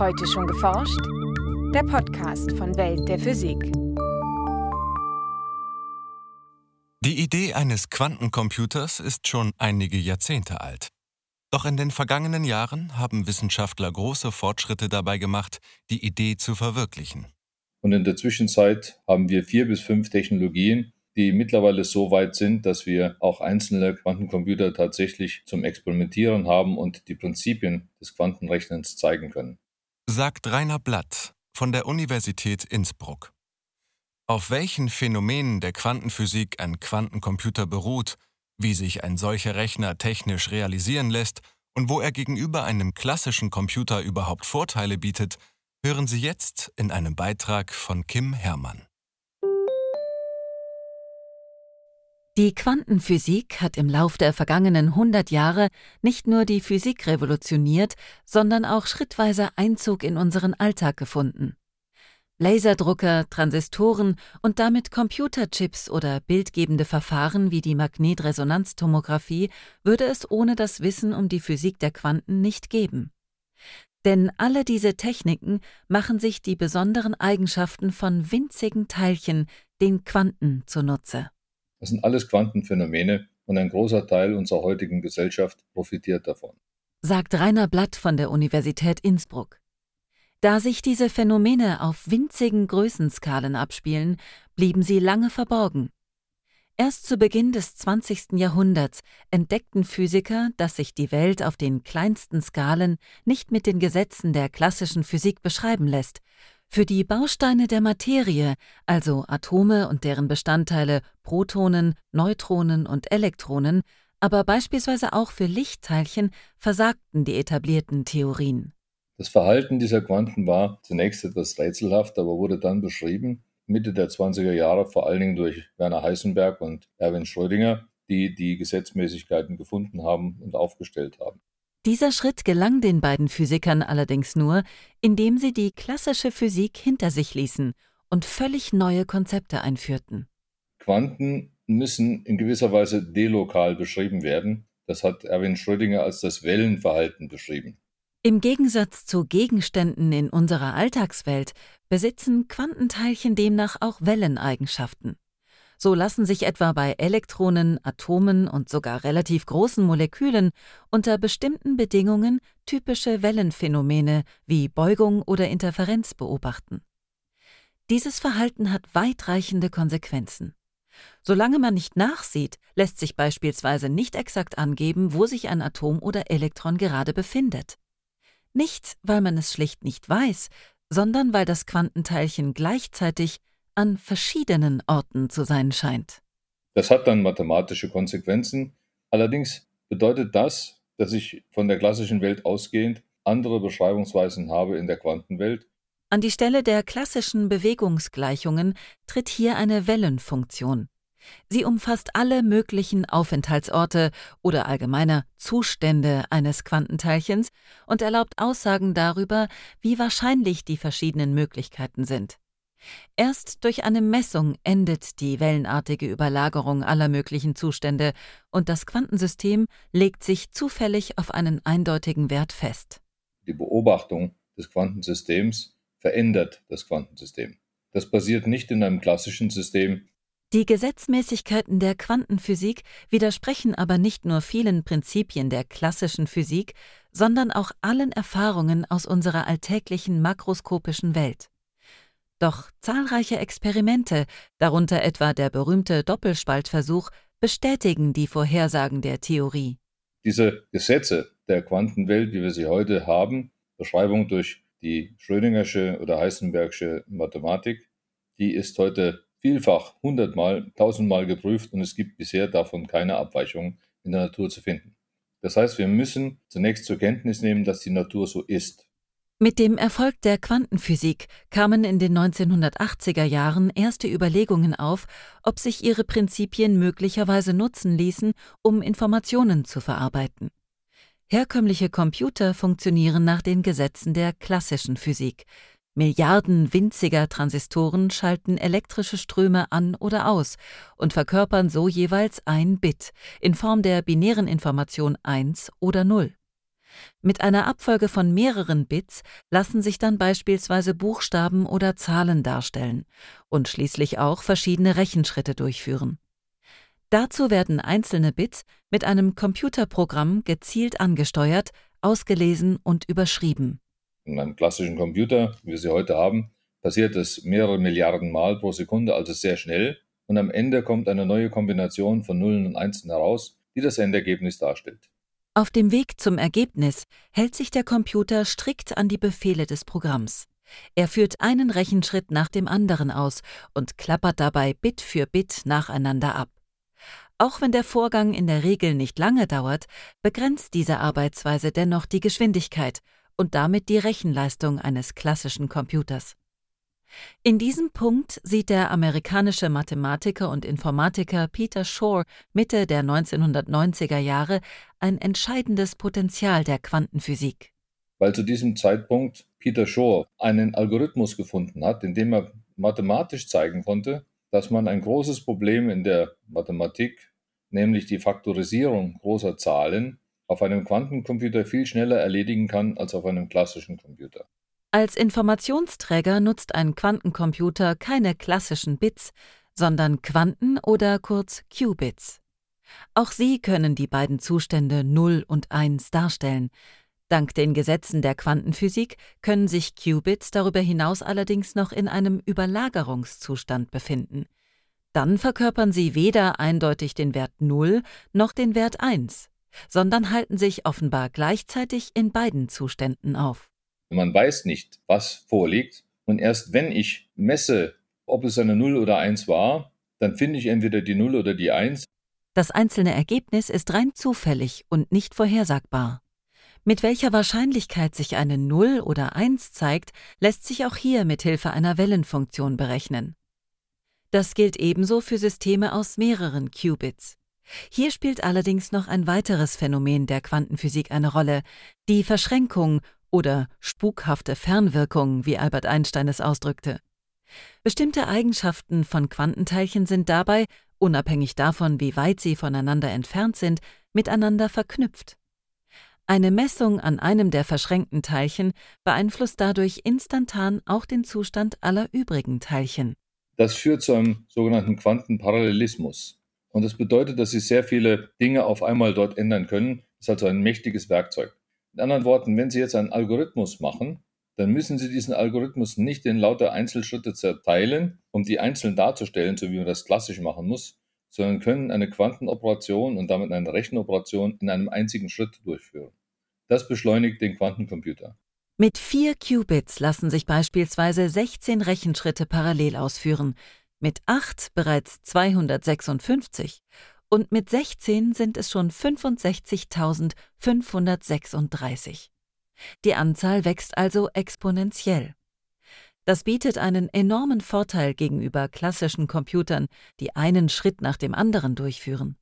Heute schon geforscht? Der Podcast von Welt der Physik. Die Idee eines Quantencomputers ist schon einige Jahrzehnte alt. Doch in den vergangenen Jahren haben Wissenschaftler große Fortschritte dabei gemacht, die Idee zu verwirklichen. Und in der Zwischenzeit haben wir vier bis fünf Technologien, die mittlerweile so weit sind, dass wir auch einzelne Quantencomputer tatsächlich zum Experimentieren haben und die Prinzipien des Quantenrechnens zeigen können sagt Rainer Blatt von der Universität Innsbruck. Auf welchen Phänomenen der Quantenphysik ein Quantencomputer beruht, wie sich ein solcher Rechner technisch realisieren lässt und wo er gegenüber einem klassischen Computer überhaupt Vorteile bietet, hören Sie jetzt in einem Beitrag von Kim Herrmann. Die Quantenphysik hat im Lauf der vergangenen 100 Jahre nicht nur die Physik revolutioniert, sondern auch schrittweise Einzug in unseren Alltag gefunden. Laserdrucker, Transistoren und damit Computerchips oder bildgebende Verfahren wie die Magnetresonanztomographie würde es ohne das Wissen um die Physik der Quanten nicht geben. Denn alle diese Techniken machen sich die besonderen Eigenschaften von winzigen Teilchen, den Quanten, zunutze. Das sind alles Quantenphänomene und ein großer Teil unserer heutigen Gesellschaft profitiert davon. Sagt Rainer Blatt von der Universität Innsbruck. Da sich diese Phänomene auf winzigen Größenskalen abspielen, blieben sie lange verborgen. Erst zu Beginn des 20. Jahrhunderts entdeckten Physiker, dass sich die Welt auf den kleinsten Skalen nicht mit den Gesetzen der klassischen Physik beschreiben lässt, für die Bausteine der Materie, also Atome und deren Bestandteile Protonen, Neutronen und Elektronen, aber beispielsweise auch für Lichtteilchen, versagten die etablierten Theorien. Das Verhalten dieser Quanten war zunächst etwas rätselhaft, aber wurde dann beschrieben, Mitte der 20er Jahre vor allen Dingen durch Werner Heisenberg und Erwin Schrödinger, die die Gesetzmäßigkeiten gefunden haben und aufgestellt haben. Dieser Schritt gelang den beiden Physikern allerdings nur, indem sie die klassische Physik hinter sich ließen und völlig neue Konzepte einführten. Quanten müssen in gewisser Weise delokal beschrieben werden. Das hat Erwin Schrödinger als das Wellenverhalten beschrieben. Im Gegensatz zu Gegenständen in unserer Alltagswelt besitzen Quantenteilchen demnach auch Welleneigenschaften. So lassen sich etwa bei Elektronen, Atomen und sogar relativ großen Molekülen unter bestimmten Bedingungen typische Wellenphänomene wie Beugung oder Interferenz beobachten. Dieses Verhalten hat weitreichende Konsequenzen. Solange man nicht nachsieht, lässt sich beispielsweise nicht exakt angeben, wo sich ein Atom oder Elektron gerade befindet. Nicht, weil man es schlicht nicht weiß, sondern weil das Quantenteilchen gleichzeitig an verschiedenen Orten zu sein scheint. Das hat dann mathematische Konsequenzen. Allerdings bedeutet das, dass ich von der klassischen Welt ausgehend andere Beschreibungsweisen habe in der Quantenwelt. An die Stelle der klassischen Bewegungsgleichungen tritt hier eine Wellenfunktion. Sie umfasst alle möglichen Aufenthaltsorte oder allgemeiner Zustände eines Quantenteilchens und erlaubt Aussagen darüber, wie wahrscheinlich die verschiedenen Möglichkeiten sind. Erst durch eine Messung endet die wellenartige Überlagerung aller möglichen Zustände und das Quantensystem legt sich zufällig auf einen eindeutigen Wert fest. Die Beobachtung des Quantensystems verändert das Quantensystem. Das passiert nicht in einem klassischen System. Die Gesetzmäßigkeiten der Quantenphysik widersprechen aber nicht nur vielen Prinzipien der klassischen Physik, sondern auch allen Erfahrungen aus unserer alltäglichen makroskopischen Welt. Doch zahlreiche Experimente, darunter etwa der berühmte Doppelspaltversuch, bestätigen die Vorhersagen der Theorie. Diese Gesetze der Quantenwelt, wie wir sie heute haben, Beschreibung durch die Schrödingersche oder Heisenbergsche Mathematik, die ist heute vielfach hundertmal, tausendmal geprüft und es gibt bisher davon keine Abweichung in der Natur zu finden. Das heißt, wir müssen zunächst zur Kenntnis nehmen, dass die Natur so ist. Mit dem Erfolg der Quantenphysik kamen in den 1980er Jahren erste Überlegungen auf, ob sich ihre Prinzipien möglicherweise nutzen ließen, um Informationen zu verarbeiten. Herkömmliche Computer funktionieren nach den Gesetzen der klassischen Physik. Milliarden winziger Transistoren schalten elektrische Ströme an oder aus und verkörpern so jeweils ein Bit in Form der binären Information 1 oder 0. Mit einer Abfolge von mehreren Bits lassen sich dann beispielsweise Buchstaben oder Zahlen darstellen und schließlich auch verschiedene Rechenschritte durchführen. Dazu werden einzelne Bits mit einem Computerprogramm gezielt angesteuert, ausgelesen und überschrieben. In einem klassischen Computer, wie wir sie heute haben, passiert es mehrere Milliarden Mal pro Sekunde, also sehr schnell. Und am Ende kommt eine neue Kombination von Nullen und Einsen heraus, die das Endergebnis darstellt. Auf dem Weg zum Ergebnis hält sich der Computer strikt an die Befehle des Programms. Er führt einen Rechenschritt nach dem anderen aus und klappert dabei Bit für Bit nacheinander ab. Auch wenn der Vorgang in der Regel nicht lange dauert, begrenzt diese Arbeitsweise dennoch die Geschwindigkeit und damit die Rechenleistung eines klassischen Computers. In diesem Punkt sieht der amerikanische Mathematiker und Informatiker Peter Shor Mitte der 1990er Jahre ein entscheidendes Potenzial der Quantenphysik. Weil zu diesem Zeitpunkt Peter Shor einen Algorithmus gefunden hat, in dem er mathematisch zeigen konnte, dass man ein großes Problem in der Mathematik, nämlich die Faktorisierung großer Zahlen, auf einem Quantencomputer viel schneller erledigen kann als auf einem klassischen Computer. Als Informationsträger nutzt ein Quantencomputer keine klassischen Bits, sondern Quanten oder kurz Qubits. Auch sie können die beiden Zustände 0 und 1 darstellen. Dank den Gesetzen der Quantenphysik können sich Qubits darüber hinaus allerdings noch in einem Überlagerungszustand befinden. Dann verkörpern sie weder eindeutig den Wert 0 noch den Wert 1, sondern halten sich offenbar gleichzeitig in beiden Zuständen auf. Man weiß nicht, was vorliegt. Und erst wenn ich messe, ob es eine 0 oder 1 war, dann finde ich entweder die 0 oder die 1. Das einzelne Ergebnis ist rein zufällig und nicht vorhersagbar. Mit welcher Wahrscheinlichkeit sich eine 0 oder 1 zeigt, lässt sich auch hier mit Hilfe einer Wellenfunktion berechnen. Das gilt ebenso für Systeme aus mehreren Qubits. Hier spielt allerdings noch ein weiteres Phänomen der Quantenphysik eine Rolle, die Verschränkung oder spukhafte Fernwirkung, wie Albert Einstein es ausdrückte. Bestimmte Eigenschaften von Quantenteilchen sind dabei, unabhängig davon, wie weit sie voneinander entfernt sind, miteinander verknüpft. Eine Messung an einem der verschränkten Teilchen beeinflusst dadurch instantan auch den Zustand aller übrigen Teilchen. Das führt zu einem sogenannten Quantenparallelismus. Und das bedeutet, dass Sie sehr viele Dinge auf einmal dort ändern können. Das ist also ein mächtiges Werkzeug. Mit anderen Worten, wenn Sie jetzt einen Algorithmus machen, dann müssen Sie diesen Algorithmus nicht in lauter Einzelschritte zerteilen, um die einzeln darzustellen, so wie man das klassisch machen muss, sondern können eine Quantenoperation und damit eine Rechenoperation in einem einzigen Schritt durchführen. Das beschleunigt den Quantencomputer. Mit vier Qubits lassen sich beispielsweise 16 Rechenschritte parallel ausführen, mit acht bereits 256 und mit 16 sind es schon 65.536. Die Anzahl wächst also exponentiell. Das bietet einen enormen Vorteil gegenüber klassischen Computern, die einen Schritt nach dem anderen durchführen.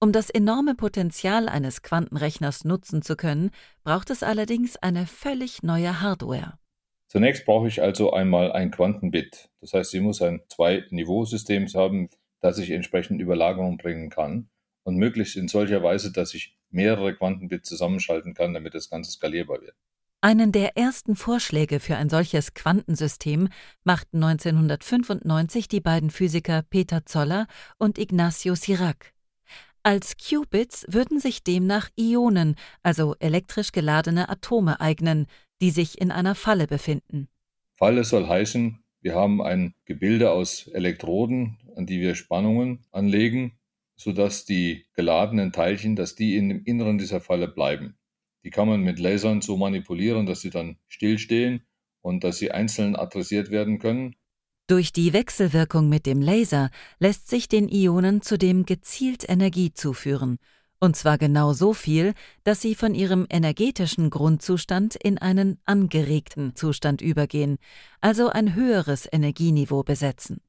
Um das enorme Potenzial eines Quantenrechners nutzen zu können, braucht es allerdings eine völlig neue Hardware. Zunächst brauche ich also einmal ein Quantenbit. Das heißt, sie muss ein Zwei-Niveau-System haben, dass ich entsprechend Überlagerung bringen kann und möglichst in solcher Weise, dass ich mehrere Quantenbits zusammenschalten kann, damit das Ganze skalierbar wird. Einen der ersten Vorschläge für ein solches Quantensystem machten 1995 die beiden Physiker Peter Zoller und Ignacio Sirac. Als Qubits würden sich demnach Ionen, also elektrisch geladene Atome, eignen, die sich in einer Falle befinden. Falle soll heißen, wir haben ein Gebilde aus Elektroden, an die wir Spannungen anlegen, sodass die geladenen Teilchen, dass die in dem Inneren dieser Falle bleiben. Die kann man mit Lasern so manipulieren, dass sie dann stillstehen und dass sie einzeln adressiert werden können. Durch die Wechselwirkung mit dem Laser lässt sich den Ionen zudem gezielt Energie zuführen und zwar genau so viel, dass sie von ihrem energetischen Grundzustand in einen angeregten Zustand übergehen, also ein höheres Energieniveau besetzen.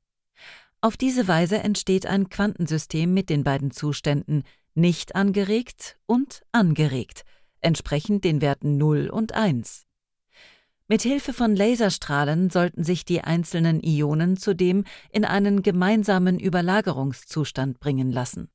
Auf diese Weise entsteht ein Quantensystem mit den beiden Zuständen nicht angeregt und angeregt, entsprechend den Werten 0 und 1. Mit Hilfe von Laserstrahlen sollten sich die einzelnen Ionen zudem in einen gemeinsamen Überlagerungszustand bringen lassen.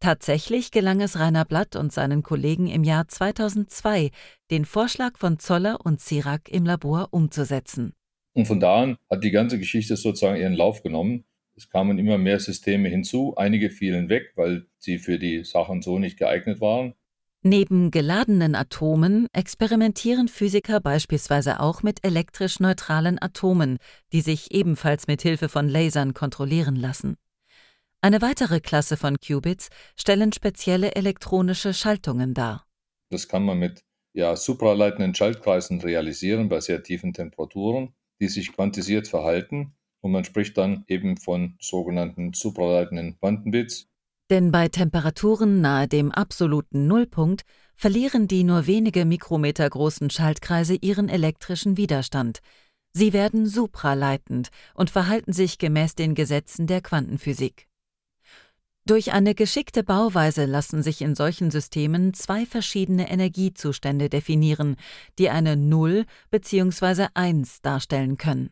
Tatsächlich gelang es Rainer Blatt und seinen Kollegen im Jahr 2002, den Vorschlag von Zoller und Sirac im Labor umzusetzen. Und von da an hat die ganze Geschichte sozusagen ihren Lauf genommen. Es kamen immer mehr Systeme hinzu, einige fielen weg, weil sie für die Sachen so nicht geeignet waren. Neben geladenen Atomen experimentieren Physiker beispielsweise auch mit elektrisch neutralen Atomen, die sich ebenfalls mit Hilfe von Lasern kontrollieren lassen. Eine weitere Klasse von Qubits stellen spezielle elektronische Schaltungen dar. Das kann man mit ja, supraleitenden Schaltkreisen realisieren bei sehr tiefen Temperaturen, die sich quantisiert verhalten. Und man spricht dann eben von sogenannten supraleitenden Quantenbits. Denn bei Temperaturen nahe dem absoluten Nullpunkt verlieren die nur wenige Mikrometer großen Schaltkreise ihren elektrischen Widerstand. Sie werden supraleitend und verhalten sich gemäß den Gesetzen der Quantenphysik. Durch eine geschickte Bauweise lassen sich in solchen Systemen zwei verschiedene Energiezustände definieren, die eine Null bzw. Eins darstellen können.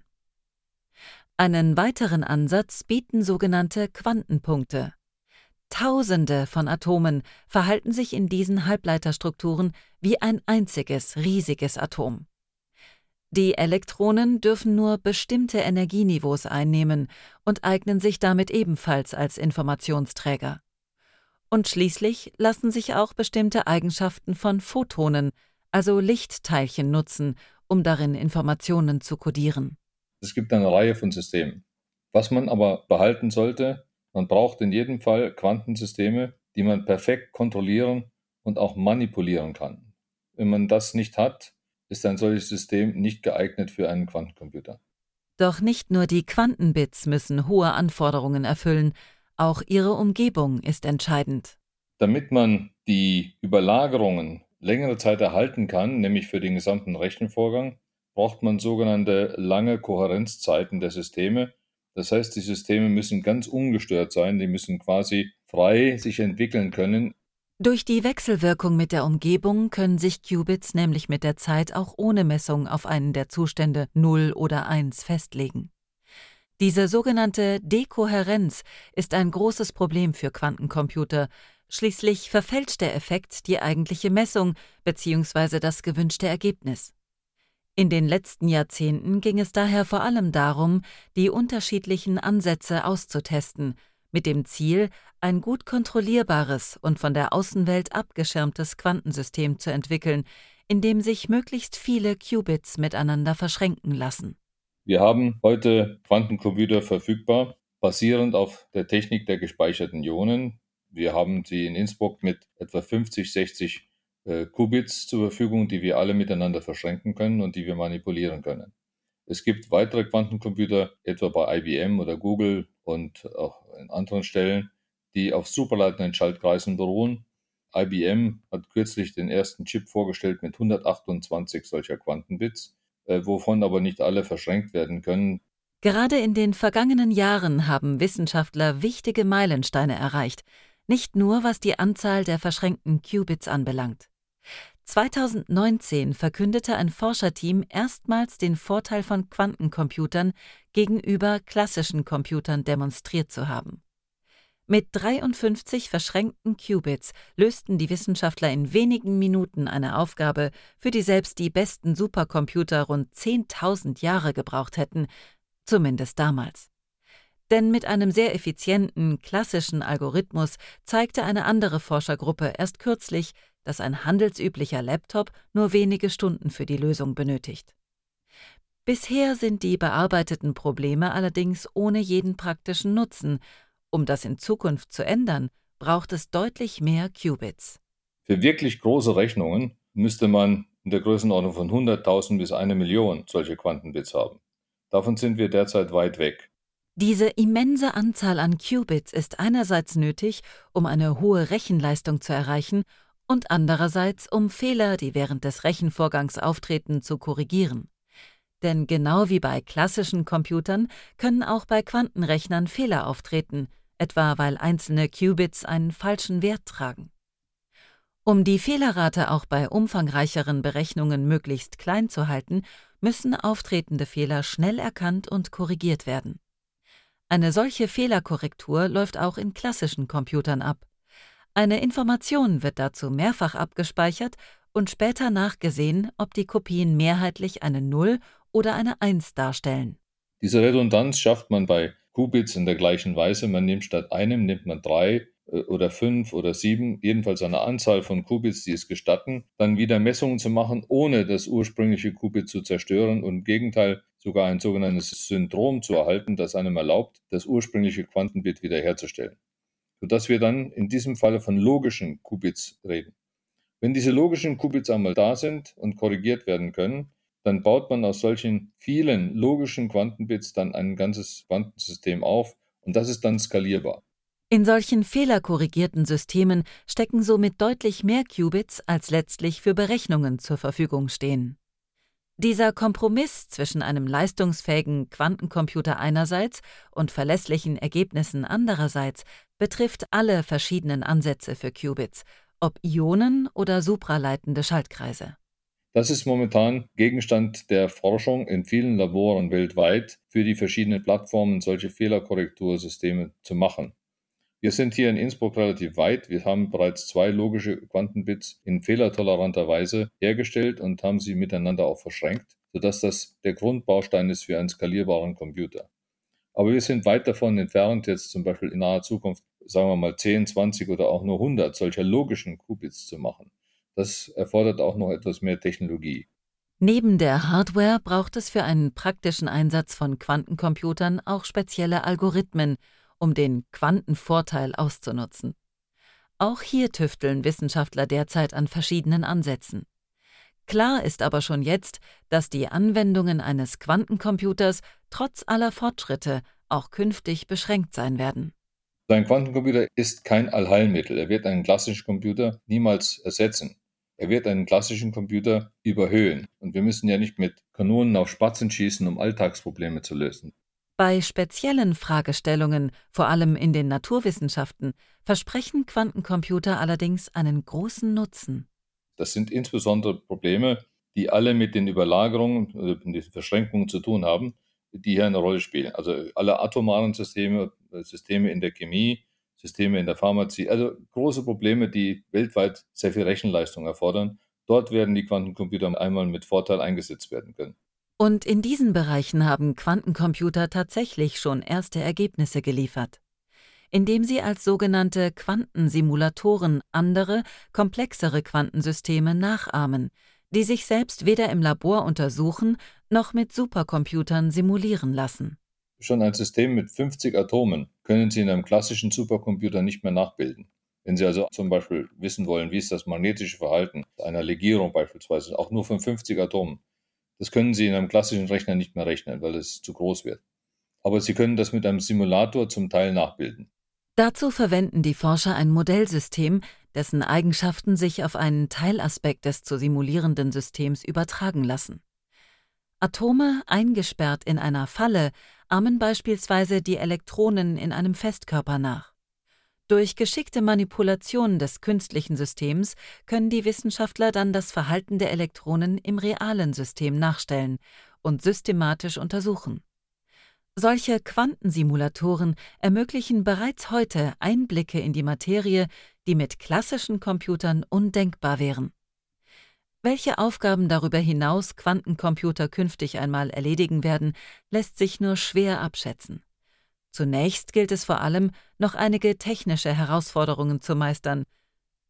Einen weiteren Ansatz bieten sogenannte Quantenpunkte. Tausende von Atomen verhalten sich in diesen Halbleiterstrukturen wie ein einziges riesiges Atom. Die Elektronen dürfen nur bestimmte Energieniveaus einnehmen und eignen sich damit ebenfalls als Informationsträger. Und schließlich lassen sich auch bestimmte Eigenschaften von Photonen, also Lichtteilchen, nutzen, um darin Informationen zu kodieren. Es gibt eine Reihe von Systemen. Was man aber behalten sollte, man braucht in jedem Fall Quantensysteme, die man perfekt kontrollieren und auch manipulieren kann. Wenn man das nicht hat, ist ein solches System nicht geeignet für einen Quantencomputer. Doch nicht nur die Quantenbits müssen hohe Anforderungen erfüllen, auch ihre Umgebung ist entscheidend. Damit man die Überlagerungen längere Zeit erhalten kann, nämlich für den gesamten Rechenvorgang, braucht man sogenannte lange Kohärenzzeiten der Systeme. Das heißt, die Systeme müssen ganz ungestört sein, die müssen quasi frei sich entwickeln können durch die Wechselwirkung mit der Umgebung können sich Qubits nämlich mit der Zeit auch ohne Messung auf einen der Zustände 0 oder 1 festlegen. Diese sogenannte Dekohärenz ist ein großes Problem für Quantencomputer, schließlich verfälscht der Effekt die eigentliche Messung bzw. das gewünschte Ergebnis. In den letzten Jahrzehnten ging es daher vor allem darum, die unterschiedlichen Ansätze auszutesten, mit dem Ziel, ein gut kontrollierbares und von der Außenwelt abgeschirmtes Quantensystem zu entwickeln, in dem sich möglichst viele Qubits miteinander verschränken lassen. Wir haben heute Quantencomputer verfügbar, basierend auf der Technik der gespeicherten Ionen. Wir haben sie in Innsbruck mit etwa 50, 60 äh, Qubits zur Verfügung, die wir alle miteinander verschränken können und die wir manipulieren können. Es gibt weitere Quantencomputer, etwa bei IBM oder Google und auch in anderen Stellen, die auf superleitenden Schaltkreisen beruhen. IBM hat kürzlich den ersten Chip vorgestellt mit 128 solcher Quantenbits, äh, wovon aber nicht alle verschränkt werden können. Gerade in den vergangenen Jahren haben Wissenschaftler wichtige Meilensteine erreicht, nicht nur was die Anzahl der verschränkten Qubits anbelangt. 2019 verkündete ein Forscherteam erstmals den Vorteil von Quantencomputern gegenüber klassischen Computern demonstriert zu haben. Mit 53 verschränkten Qubits lösten die Wissenschaftler in wenigen Minuten eine Aufgabe, für die selbst die besten Supercomputer rund 10.000 Jahre gebraucht hätten, zumindest damals. Denn mit einem sehr effizienten, klassischen Algorithmus zeigte eine andere Forschergruppe erst kürzlich, dass ein handelsüblicher Laptop nur wenige Stunden für die Lösung benötigt. Bisher sind die bearbeiteten Probleme allerdings ohne jeden praktischen Nutzen. Um das in Zukunft zu ändern, braucht es deutlich mehr Qubits. Für wirklich große Rechnungen müsste man in der Größenordnung von 100.000 bis eine Million solche Quantenbits haben. Davon sind wir derzeit weit weg. Diese immense Anzahl an Qubits ist einerseits nötig, um eine hohe Rechenleistung zu erreichen und andererseits um Fehler, die während des Rechenvorgangs auftreten, zu korrigieren. Denn genau wie bei klassischen Computern können auch bei Quantenrechnern Fehler auftreten, etwa weil einzelne Qubits einen falschen Wert tragen. Um die Fehlerrate auch bei umfangreicheren Berechnungen möglichst klein zu halten, müssen auftretende Fehler schnell erkannt und korrigiert werden. Eine solche Fehlerkorrektur läuft auch in klassischen Computern ab. Eine Information wird dazu mehrfach abgespeichert und später nachgesehen, ob die Kopien mehrheitlich eine 0 oder eine 1 darstellen. Diese Redundanz schafft man bei Qubits in der gleichen Weise. Man nimmt statt einem nimmt man drei äh, oder fünf oder sieben, jedenfalls eine Anzahl von Qubits, die es gestatten, dann wieder Messungen zu machen, ohne das ursprüngliche Qubit zu zerstören und im Gegenteil sogar ein sogenanntes Syndrom zu erhalten, das einem erlaubt, das ursprüngliche Quantenbit wiederherzustellen. Sodass wir dann in diesem Falle von logischen Qubits reden. Wenn diese logischen Qubits einmal da sind und korrigiert werden können, dann baut man aus solchen vielen logischen Quantenbits dann ein ganzes Quantensystem auf und das ist dann skalierbar. In solchen fehlerkorrigierten Systemen stecken somit deutlich mehr Qubits, als letztlich für Berechnungen zur Verfügung stehen. Dieser Kompromiss zwischen einem leistungsfähigen Quantencomputer einerseits und verlässlichen Ergebnissen andererseits betrifft alle verschiedenen Ansätze für Qubits, ob Ionen oder supraleitende Schaltkreise. Das ist momentan Gegenstand der Forschung in vielen Laboren weltweit, für die verschiedenen Plattformen solche Fehlerkorrektursysteme zu machen. Wir sind hier in Innsbruck relativ weit. Wir haben bereits zwei logische Quantenbits in fehlertoleranter Weise hergestellt und haben sie miteinander auch verschränkt, sodass das der Grundbaustein ist für einen skalierbaren Computer. Aber wir sind weit davon entfernt, jetzt zum Beispiel in naher Zukunft, sagen wir mal 10, 20 oder auch nur 100 solcher logischen Qubits zu machen. Das erfordert auch noch etwas mehr Technologie. Neben der Hardware braucht es für einen praktischen Einsatz von Quantencomputern auch spezielle Algorithmen, um den Quantenvorteil auszunutzen. Auch hier tüfteln Wissenschaftler derzeit an verschiedenen Ansätzen. Klar ist aber schon jetzt, dass die Anwendungen eines Quantencomputers trotz aller Fortschritte auch künftig beschränkt sein werden. Ein Quantencomputer ist kein Allheilmittel. Er wird einen klassischen Computer niemals ersetzen. Er wird einen klassischen Computer überhöhen. Und wir müssen ja nicht mit Kanonen auf Spatzen schießen, um Alltagsprobleme zu lösen. Bei speziellen Fragestellungen, vor allem in den Naturwissenschaften, versprechen Quantencomputer allerdings einen großen Nutzen. Das sind insbesondere Probleme, die alle mit den Überlagerungen, mit den Verschränkungen zu tun haben, die hier eine Rolle spielen. Also alle atomaren Systeme, Systeme in der Chemie, Systeme in der Pharmazie, also große Probleme, die weltweit sehr viel Rechenleistung erfordern. Dort werden die Quantencomputer einmal mit Vorteil eingesetzt werden können. Und in diesen Bereichen haben Quantencomputer tatsächlich schon erste Ergebnisse geliefert. Indem sie als sogenannte Quantensimulatoren andere, komplexere Quantensysteme nachahmen, die sich selbst weder im Labor untersuchen noch mit Supercomputern simulieren lassen. Schon ein System mit 50 Atomen können Sie in einem klassischen Supercomputer nicht mehr nachbilden. Wenn Sie also zum Beispiel wissen wollen, wie ist das magnetische Verhalten einer Legierung beispielsweise, auch nur von 50 Atomen, das können Sie in einem klassischen Rechner nicht mehr rechnen, weil es zu groß wird. Aber Sie können das mit einem Simulator zum Teil nachbilden. Dazu verwenden die Forscher ein Modellsystem, dessen Eigenschaften sich auf einen Teilaspekt des zu simulierenden Systems übertragen lassen. Atome eingesperrt in einer Falle ahmen beispielsweise die Elektronen in einem Festkörper nach. Durch geschickte Manipulation des künstlichen Systems können die Wissenschaftler dann das Verhalten der Elektronen im realen System nachstellen und systematisch untersuchen. Solche Quantensimulatoren ermöglichen bereits heute Einblicke in die Materie, die mit klassischen Computern undenkbar wären. Welche Aufgaben darüber hinaus Quantencomputer künftig einmal erledigen werden, lässt sich nur schwer abschätzen. Zunächst gilt es vor allem, noch einige technische Herausforderungen zu meistern.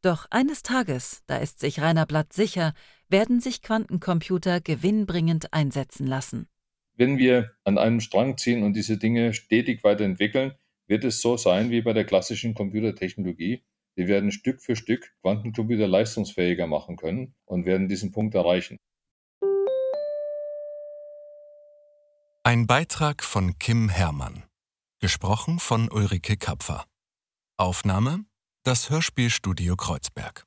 Doch eines Tages, da ist sich Rainer Blatt sicher, werden sich Quantencomputer gewinnbringend einsetzen lassen. Wenn wir an einem Strang ziehen und diese Dinge stetig weiterentwickeln, wird es so sein wie bei der klassischen Computertechnologie. Wir werden Stück für Stück Quantencomputer leistungsfähiger machen können und werden diesen Punkt erreichen. Ein Beitrag von Kim Herrmann. Gesprochen von Ulrike Kapfer. Aufnahme das Hörspielstudio Kreuzberg.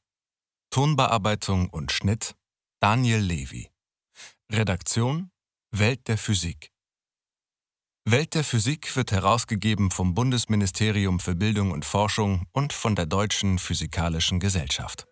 Tonbearbeitung und Schnitt Daniel Levy. Redaktion Welt der Physik. Welt der Physik wird herausgegeben vom Bundesministerium für Bildung und Forschung und von der Deutschen Physikalischen Gesellschaft.